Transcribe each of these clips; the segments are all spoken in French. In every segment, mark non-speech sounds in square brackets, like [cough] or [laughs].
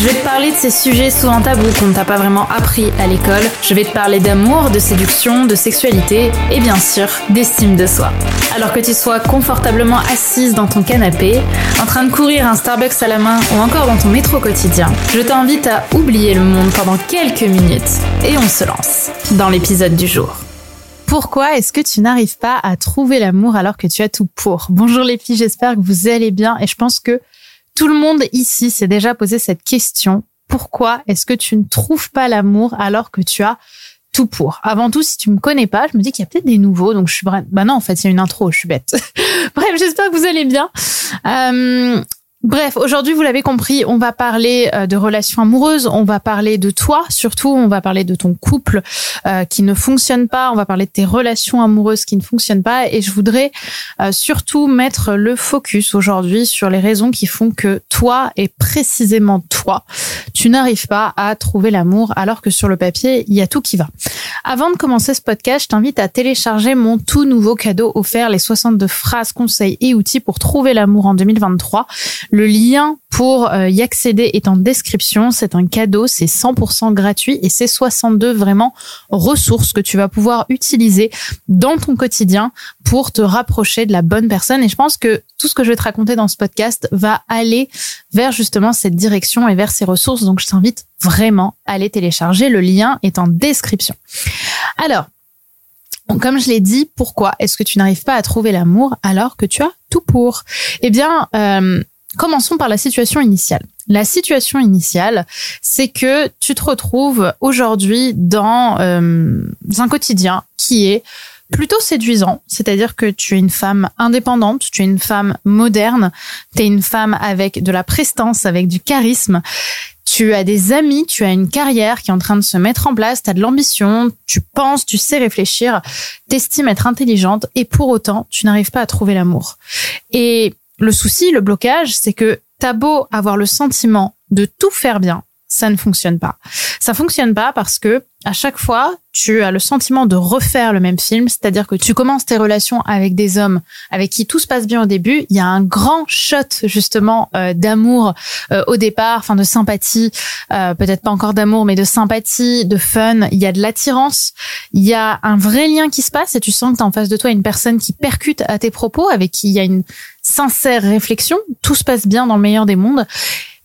Je vais te parler de ces sujets souvent tabous qu'on ne t'a pas vraiment appris à l'école. Je vais te parler d'amour, de séduction, de sexualité et bien sûr d'estime de soi. Alors que tu sois confortablement assise dans ton canapé, en train de courir un Starbucks à la main ou encore dans ton métro quotidien, je t'invite à oublier le monde pendant quelques minutes et on se lance dans l'épisode du jour. Pourquoi est-ce que tu n'arrives pas à trouver l'amour alors que tu as tout pour? Bonjour les filles, j'espère que vous allez bien et je pense que tout le monde ici s'est déjà posé cette question. Pourquoi est-ce que tu ne trouves pas l'amour alors que tu as tout pour? Avant tout, si tu me connais pas, je me dis qu'il y a peut-être des nouveaux, donc je suis bah non, en fait, il y a une intro, je suis bête. [laughs] Bref, j'espère que vous allez bien. Euh, Bref, aujourd'hui, vous l'avez compris, on va parler euh, de relations amoureuses, on va parler de toi, surtout, on va parler de ton couple euh, qui ne fonctionne pas, on va parler de tes relations amoureuses qui ne fonctionnent pas, et je voudrais euh, surtout mettre le focus aujourd'hui sur les raisons qui font que toi, et précisément toi, tu n'arrives pas à trouver l'amour alors que sur le papier, il y a tout qui va. Avant de commencer ce podcast, je t'invite à télécharger mon tout nouveau cadeau offert, les 62 phrases, conseils et outils pour trouver l'amour en 2023. Le lien pour euh, y accéder est en description. C'est un cadeau, c'est 100% gratuit et c'est 62 vraiment ressources que tu vas pouvoir utiliser dans ton quotidien pour te rapprocher de la bonne personne. Et je pense que tout ce que je vais te raconter dans ce podcast va aller vers justement cette direction et vers ces ressources. Donc je t'invite vraiment à les télécharger. Le lien est en description. Alors, comme je l'ai dit, pourquoi est-ce que tu n'arrives pas à trouver l'amour alors que tu as tout pour? Eh bien, euh, Commençons par la situation initiale. La situation initiale, c'est que tu te retrouves aujourd'hui dans euh, un quotidien qui est plutôt séduisant, c'est-à-dire que tu es une femme indépendante, tu es une femme moderne, tu es une femme avec de la prestance, avec du charisme, tu as des amis, tu as une carrière qui est en train de se mettre en place, tu as de l'ambition, tu penses, tu sais réfléchir, t'estimes être intelligente et pour autant, tu n'arrives pas à trouver l'amour. Et le souci, le blocage, c'est que t'as beau avoir le sentiment de tout faire bien, ça ne fonctionne pas. Ça fonctionne pas parce que à chaque fois, tu as le sentiment de refaire le même film, c'est-à-dire que tu commences tes relations avec des hommes avec qui tout se passe bien au début, il y a un grand shot justement euh, d'amour euh, au départ, enfin de sympathie, euh, peut-être pas encore d'amour, mais de sympathie, de fun, il y a de l'attirance, il y a un vrai lien qui se passe et tu sens que tu en face de toi une personne qui percute à tes propos, avec qui il y a une sincère réflexion, tout se passe bien dans le meilleur des mondes.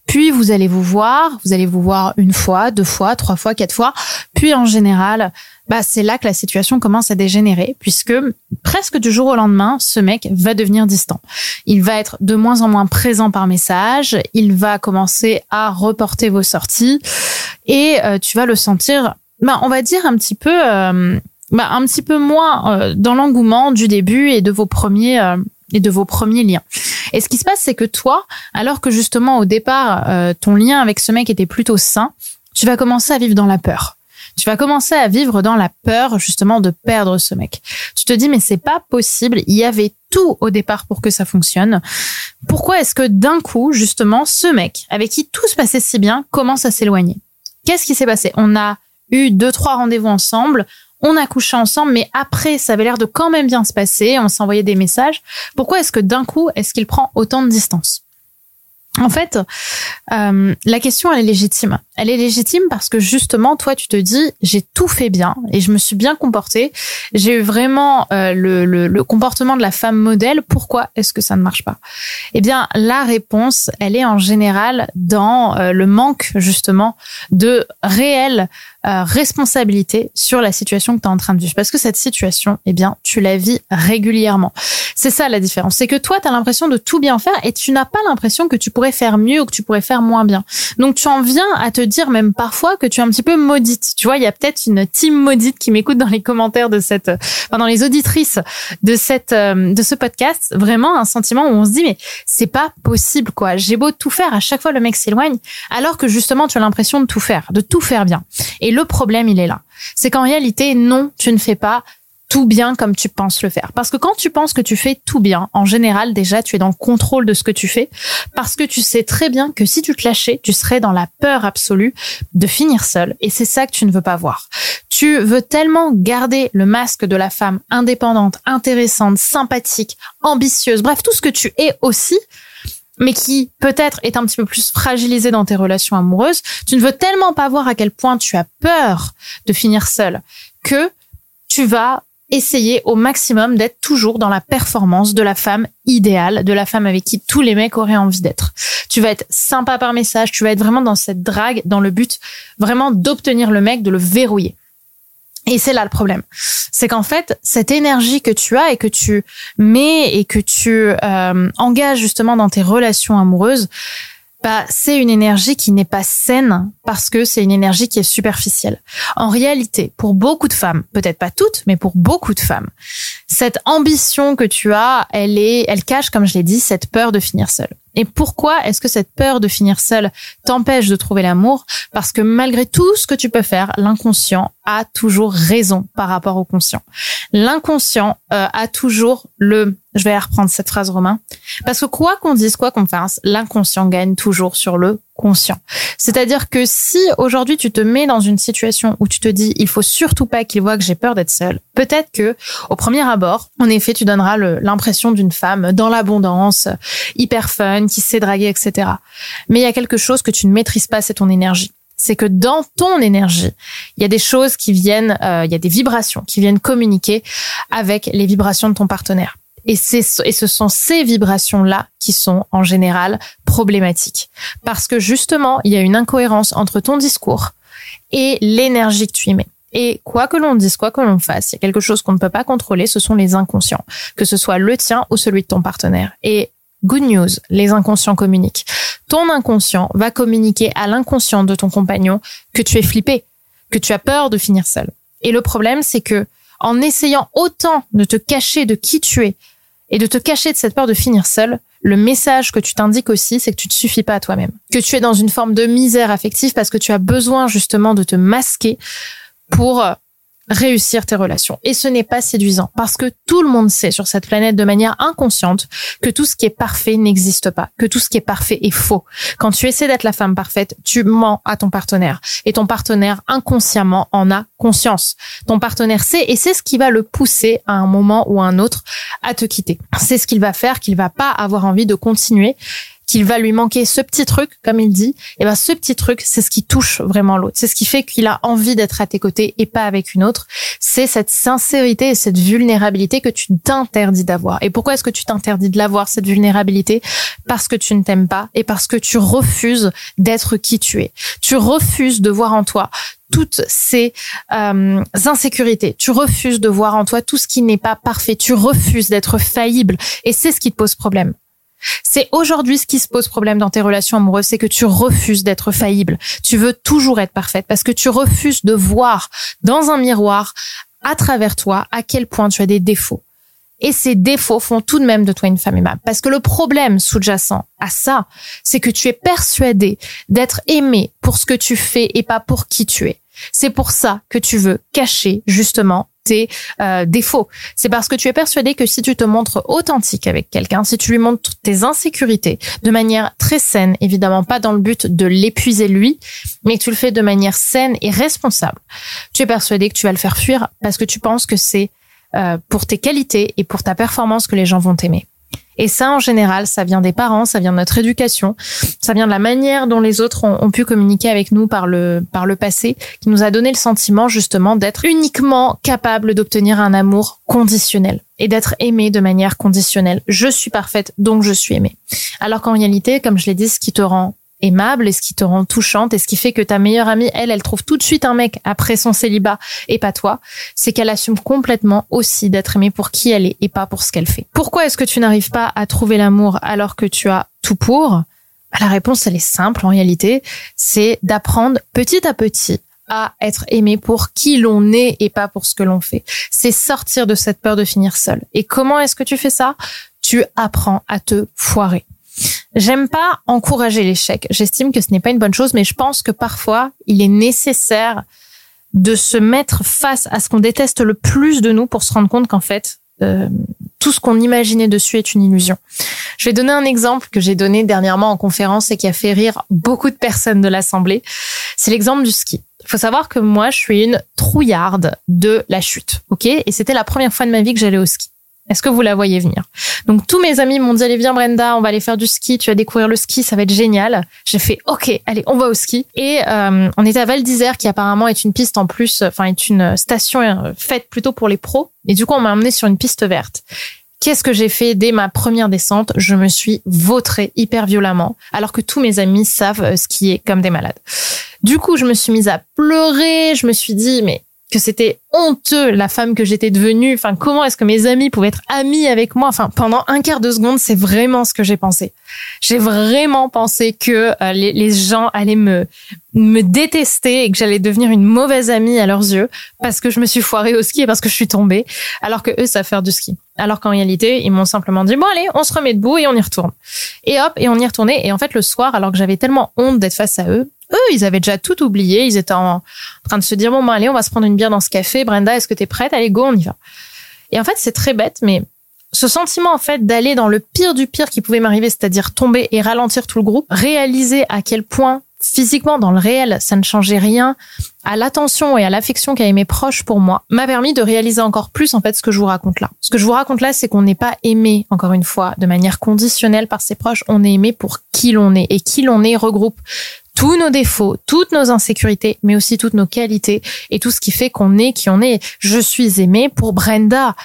Puis vous allez vous voir, vous allez vous voir une fois, deux fois, trois fois, quatre fois. Puis en général, bah c'est là que la situation commence à dégénérer puisque presque du jour au lendemain, ce mec va devenir distant. Il va être de moins en moins présent par message, il va commencer à reporter vos sorties et euh, tu vas le sentir bah on va dire un petit peu euh, bah, un petit peu moins euh, dans l'engouement du début et de vos premiers et de vos premiers liens. Et ce qui se passe, c'est que toi, alors que justement au départ, euh, ton lien avec ce mec était plutôt sain, tu vas commencer à vivre dans la peur. Tu vas commencer à vivre dans la peur justement de perdre ce mec. Tu te dis mais c'est pas possible, il y avait tout au départ pour que ça fonctionne. Pourquoi est-ce que d'un coup justement ce mec avec qui tout se passait si bien commence à s'éloigner? Qu'est-ce qui s'est passé? On a eu deux trois rendez-vous ensemble, on a couché ensemble, mais après, ça avait l'air de quand même bien se passer, on s'envoyait des messages. Pourquoi est-ce que d'un coup, est-ce qu'il prend autant de distance? En fait, euh, la question, elle est légitime. Elle est légitime parce que justement, toi, tu te dis, j'ai tout fait bien et je me suis bien comportée. J'ai eu vraiment euh, le, le, comportement de la femme modèle. Pourquoi est-ce que ça ne marche pas? Eh bien, la réponse, elle est en général dans euh, le manque justement de réelle responsabilité sur la situation que tu es en train de vivre. Parce que cette situation, eh bien, tu la vis régulièrement. C'est ça la différence. C'est que toi, tu as l'impression de tout bien faire et tu n'as pas l'impression que tu pourrais faire mieux ou que tu pourrais faire moins bien. Donc tu en viens à te dire même parfois que tu es un petit peu maudite. Tu vois, il y a peut-être une team maudite qui m'écoute dans les commentaires de cette, enfin dans les auditrices de cette, euh, de ce podcast. Vraiment un sentiment où on se dit mais c'est pas possible quoi. J'ai beau tout faire, à chaque fois le mec s'éloigne, alors que justement tu as l'impression de tout faire, de tout faire bien. Le problème il est là, c'est qu'en réalité non, tu ne fais pas tout bien comme tu penses le faire. Parce que quand tu penses que tu fais tout bien, en général, déjà, tu es dans le contrôle de ce que tu fais, parce que tu sais très bien que si tu te lâchais, tu serais dans la peur absolue de finir seul. Et c'est ça que tu ne veux pas voir. Tu veux tellement garder le masque de la femme indépendante, intéressante, sympathique, ambitieuse, bref, tout ce que tu es aussi, mais qui peut-être est un petit peu plus fragilisé dans tes relations amoureuses, tu ne veux tellement pas voir à quel point tu as peur de finir seul que tu vas essayer au maximum d'être toujours dans la performance de la femme idéale, de la femme avec qui tous les mecs auraient envie d'être. Tu vas être sympa par message, tu vas être vraiment dans cette drague, dans le but vraiment d'obtenir le mec, de le verrouiller. Et c'est là le problème. C'est qu'en fait, cette énergie que tu as et que tu mets et que tu euh, engages justement dans tes relations amoureuses, bah, c'est une énergie qui n'est pas saine parce que c'est une énergie qui est superficielle. En réalité, pour beaucoup de femmes, peut-être pas toutes, mais pour beaucoup de femmes, cette ambition que tu as, elle est, elle cache, comme je l'ai dit, cette peur de finir seule. Et pourquoi est-ce que cette peur de finir seule t'empêche de trouver l'amour? Parce que malgré tout ce que tu peux faire, l'inconscient a toujours raison par rapport au conscient. L'inconscient euh, a toujours le je vais reprendre cette phrase Romain parce que quoi qu'on dise, quoi qu'on fasse, l'inconscient gagne toujours sur le conscient. C'est-à-dire que si aujourd'hui tu te mets dans une situation où tu te dis il faut surtout pas qu'il voit que j'ai peur d'être seule, peut-être que au premier abord, en effet, tu donneras l'impression d'une femme dans l'abondance, hyper fun, qui sait draguer, etc. Mais il y a quelque chose que tu ne maîtrises pas, c'est ton énergie c'est que dans ton énergie, il y a des choses qui viennent, euh, il y a des vibrations qui viennent communiquer avec les vibrations de ton partenaire. Et, et ce sont ces vibrations-là qui sont en général problématiques. Parce que justement, il y a une incohérence entre ton discours et l'énergie que tu y mets. Et quoi que l'on dise, quoi que l'on fasse, il y a quelque chose qu'on ne peut pas contrôler, ce sont les inconscients, que ce soit le tien ou celui de ton partenaire. Et good news, les inconscients communiquent. Ton inconscient va communiquer à l'inconscient de ton compagnon que tu es flippé, que tu as peur de finir seul. Et le problème, c'est que en essayant autant de te cacher de qui tu es, et de te cacher de cette peur de finir seul, le message que tu t'indiques aussi, c'est que tu ne suffis pas à toi-même. Que tu es dans une forme de misère affective parce que tu as besoin justement de te masquer pour réussir tes relations. Et ce n'est pas séduisant parce que tout le monde sait sur cette planète de manière inconsciente que tout ce qui est parfait n'existe pas, que tout ce qui est parfait est faux. Quand tu essaies d'être la femme parfaite, tu mens à ton partenaire et ton partenaire inconsciemment en a conscience. Ton partenaire sait et c'est ce qui va le pousser à un moment ou à un autre à te quitter. C'est ce qu'il va faire qu'il va pas avoir envie de continuer qu'il va lui manquer ce petit truc, comme il dit, et ben ce petit truc, c'est ce qui touche vraiment l'autre. C'est ce qui fait qu'il a envie d'être à tes côtés et pas avec une autre. C'est cette sincérité et cette vulnérabilité que tu t'interdis d'avoir. Et pourquoi est-ce que tu t'interdis de l'avoir, cette vulnérabilité? Parce que tu ne t'aimes pas et parce que tu refuses d'être qui tu es. Tu refuses de voir en toi toutes ces euh, insécurités. Tu refuses de voir en toi tout ce qui n'est pas parfait. Tu refuses d'être faillible. Et c'est ce qui te pose problème. C'est aujourd'hui ce qui se pose problème dans tes relations amoureuses, c'est que tu refuses d'être faillible. Tu veux toujours être parfaite parce que tu refuses de voir dans un miroir, à travers toi, à quel point tu as des défauts. Et ces défauts font tout de même de toi une femme aimable. Parce que le problème sous-jacent à ça, c'est que tu es persuadé d'être aimé pour ce que tu fais et pas pour qui tu es. C'est pour ça que tu veux cacher justement tes euh, défauts. C'est parce que tu es persuadé que si tu te montres authentique avec quelqu'un, si tu lui montres tes insécurités de manière très saine, évidemment pas dans le but de l'épuiser lui, mais que tu le fais de manière saine et responsable, tu es persuadé que tu vas le faire fuir parce que tu penses que c'est euh, pour tes qualités et pour ta performance que les gens vont t'aimer. Et ça, en général, ça vient des parents, ça vient de notre éducation, ça vient de la manière dont les autres ont, pu communiquer avec nous par le, par le passé, qui nous a donné le sentiment justement d'être uniquement capable d'obtenir un amour conditionnel et d'être aimé de manière conditionnelle. Je suis parfaite, donc je suis aimée. Alors qu'en réalité, comme je l'ai dit, ce qui te rend aimable et ce qui te rend touchante et ce qui fait que ta meilleure amie, elle, elle trouve tout de suite un mec après son célibat et pas toi, c'est qu'elle assume complètement aussi d'être aimée pour qui elle est et pas pour ce qu'elle fait. Pourquoi est-ce que tu n'arrives pas à trouver l'amour alors que tu as tout pour? La réponse, elle est simple en réalité, c'est d'apprendre petit à petit à être aimé pour qui l'on est et pas pour ce que l'on fait. C'est sortir de cette peur de finir seul. Et comment est-ce que tu fais ça? Tu apprends à te foirer. J'aime pas encourager l'échec. J'estime que ce n'est pas une bonne chose, mais je pense que parfois, il est nécessaire de se mettre face à ce qu'on déteste le plus de nous pour se rendre compte qu'en fait, euh, tout ce qu'on imaginait dessus est une illusion. Je vais donner un exemple que j'ai donné dernièrement en conférence et qui a fait rire beaucoup de personnes de l'Assemblée. C'est l'exemple du ski. Il faut savoir que moi, je suis une trouillarde de la chute, ok? Et c'était la première fois de ma vie que j'allais au ski. Est-ce que vous la voyez venir? Donc tous mes amis m'ont dit allez viens Brenda, on va aller faire du ski, tu vas découvrir le ski, ça va être génial. J'ai fait ok, allez on va au ski et euh, on était à Val d'Isère qui apparemment est une piste en plus, enfin est une station euh, faite plutôt pour les pros et du coup on m'a emmené sur une piste verte. Qu'est-ce que j'ai fait dès ma première descente? Je me suis vautrée hyper violemment, alors que tous mes amis savent euh, skier comme des malades. Du coup, je me suis mise à pleurer. Je me suis dit, mais que c'était honteux la femme que j'étais devenue. Enfin, comment est-ce que mes amis pouvaient être amis avec moi? Enfin, pendant un quart de seconde, c'est vraiment ce que j'ai pensé. J'ai vraiment pensé que euh, les, les, gens allaient me me détester et que j'allais devenir une mauvaise amie à leurs yeux parce que je me suis foirée au ski et parce que je suis tombée, alors que eux savent faire du ski. Alors qu'en réalité, ils m'ont simplement dit bon allez, on se remet debout et on y retourne. Et hop, et on y retournait. Et en fait, le soir, alors que j'avais tellement honte d'être face à eux, eux, ils avaient déjà tout oublié. Ils étaient en train de se dire, bon, ben, allez, on va se prendre une bière dans ce café. Brenda, est-ce que t'es prête? Allez, go, on y va. Et en fait, c'est très bête, mais ce sentiment, en fait, d'aller dans le pire du pire qui pouvait m'arriver, c'est-à-dire tomber et ralentir tout le groupe, réaliser à quel point physiquement, dans le réel, ça ne changeait rien à l'attention et à l'affection qu'avaient mes proches pour moi, m'a permis de réaliser encore plus, en fait, ce que je vous raconte là. Ce que je vous raconte là, c'est qu'on n'est pas aimé, encore une fois, de manière conditionnelle par ses proches, on est aimé pour qui l'on est. Et qui l'on est regroupe tous nos défauts, toutes nos insécurités, mais aussi toutes nos qualités et tout ce qui fait qu'on est qui on est. Je suis aimée pour Brenda.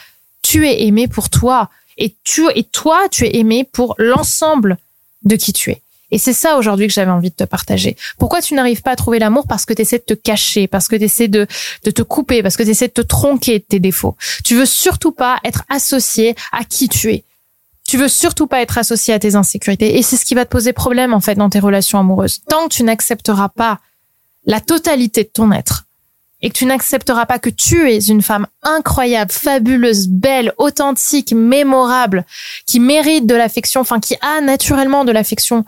Tu es aimé pour toi. Et tu, et toi, tu es aimé pour l'ensemble de qui tu es. Et c'est ça aujourd'hui que j'avais envie de te partager. Pourquoi tu n'arrives pas à trouver l'amour? Parce que tu essaies de te cacher, parce que tu essaies de, de te couper, parce que tu essaies de te tronquer de tes défauts. Tu veux surtout pas être associé à qui tu es. Tu veux surtout pas être associé à tes insécurités. Et c'est ce qui va te poser problème, en fait, dans tes relations amoureuses. Tant que tu n'accepteras pas la totalité de ton être et que tu n'accepteras pas que tu es une femme incroyable, fabuleuse, belle, authentique, mémorable, qui mérite de l'affection, enfin, qui a naturellement de l'affection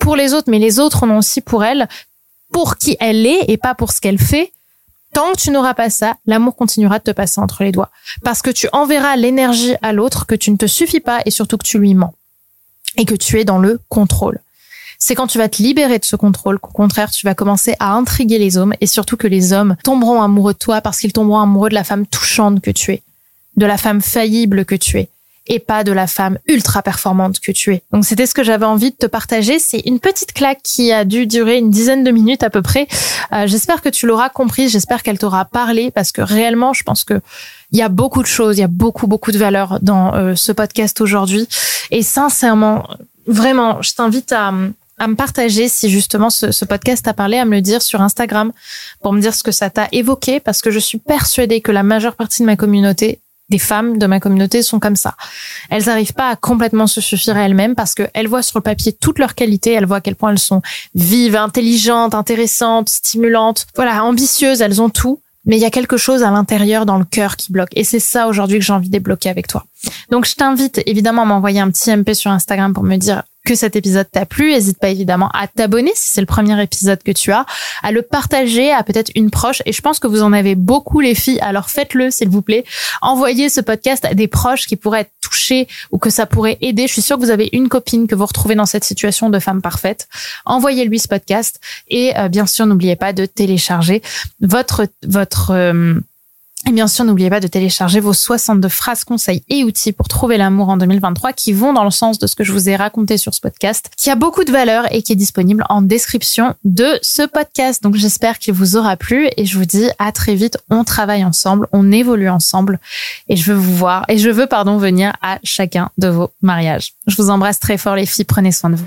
pour les autres, mais les autres en ont aussi pour elle, pour qui elle est et pas pour ce qu'elle fait, Tant que tu n'auras pas ça, l'amour continuera de te passer entre les doigts. Parce que tu enverras l'énergie à l'autre que tu ne te suffis pas et surtout que tu lui mens. Et que tu es dans le contrôle. C'est quand tu vas te libérer de ce contrôle qu'au contraire, tu vas commencer à intriguer les hommes et surtout que les hommes tomberont amoureux de toi parce qu'ils tomberont amoureux de la femme touchante que tu es, de la femme faillible que tu es et pas de la femme ultra performante que tu es. Donc c'était ce que j'avais envie de te partager. C'est une petite claque qui a dû durer une dizaine de minutes à peu près. Euh, j'espère que tu l'auras compris. J'espère qu'elle t'aura parlé parce que réellement, je pense que il y a beaucoup de choses, il y a beaucoup beaucoup de valeur dans euh, ce podcast aujourd'hui. Et sincèrement, vraiment, je t'invite à à me partager si justement ce, ce podcast t'a parlé, à me le dire sur Instagram pour me dire ce que ça t'a évoqué parce que je suis persuadée que la majeure partie de ma communauté des femmes de ma communauté sont comme ça. Elles n'arrivent pas à complètement se suffire à elles-mêmes parce qu'elles voient sur le papier toutes leurs qualités, elles voient à quel point elles sont vives, intelligentes, intéressantes, stimulantes, voilà, ambitieuses, elles ont tout. Mais il y a quelque chose à l'intérieur dans le cœur qui bloque. Et c'est ça aujourd'hui que j'ai envie de débloquer avec toi. Donc je t'invite évidemment à m'envoyer un petit MP sur Instagram pour me dire que cet épisode t'a plu. N'hésite pas évidemment à t'abonner si c'est le premier épisode que tu as, à le partager à peut-être une proche. Et je pense que vous en avez beaucoup les filles, alors faites-le s'il vous plaît. Envoyez ce podcast à des proches qui pourraient être touchés ou que ça pourrait aider. Je suis sûre que vous avez une copine que vous retrouvez dans cette situation de femme parfaite. Envoyez-lui ce podcast et euh, bien sûr n'oubliez pas de télécharger votre votre euh, et bien sûr, n'oubliez pas de télécharger vos 62 phrases, conseils et outils pour trouver l'amour en 2023 qui vont dans le sens de ce que je vous ai raconté sur ce podcast, qui a beaucoup de valeur et qui est disponible en description de ce podcast. Donc j'espère qu'il vous aura plu et je vous dis à très vite. On travaille ensemble, on évolue ensemble et je veux vous voir et je veux, pardon, venir à chacun de vos mariages. Je vous embrasse très fort les filles, prenez soin de vous.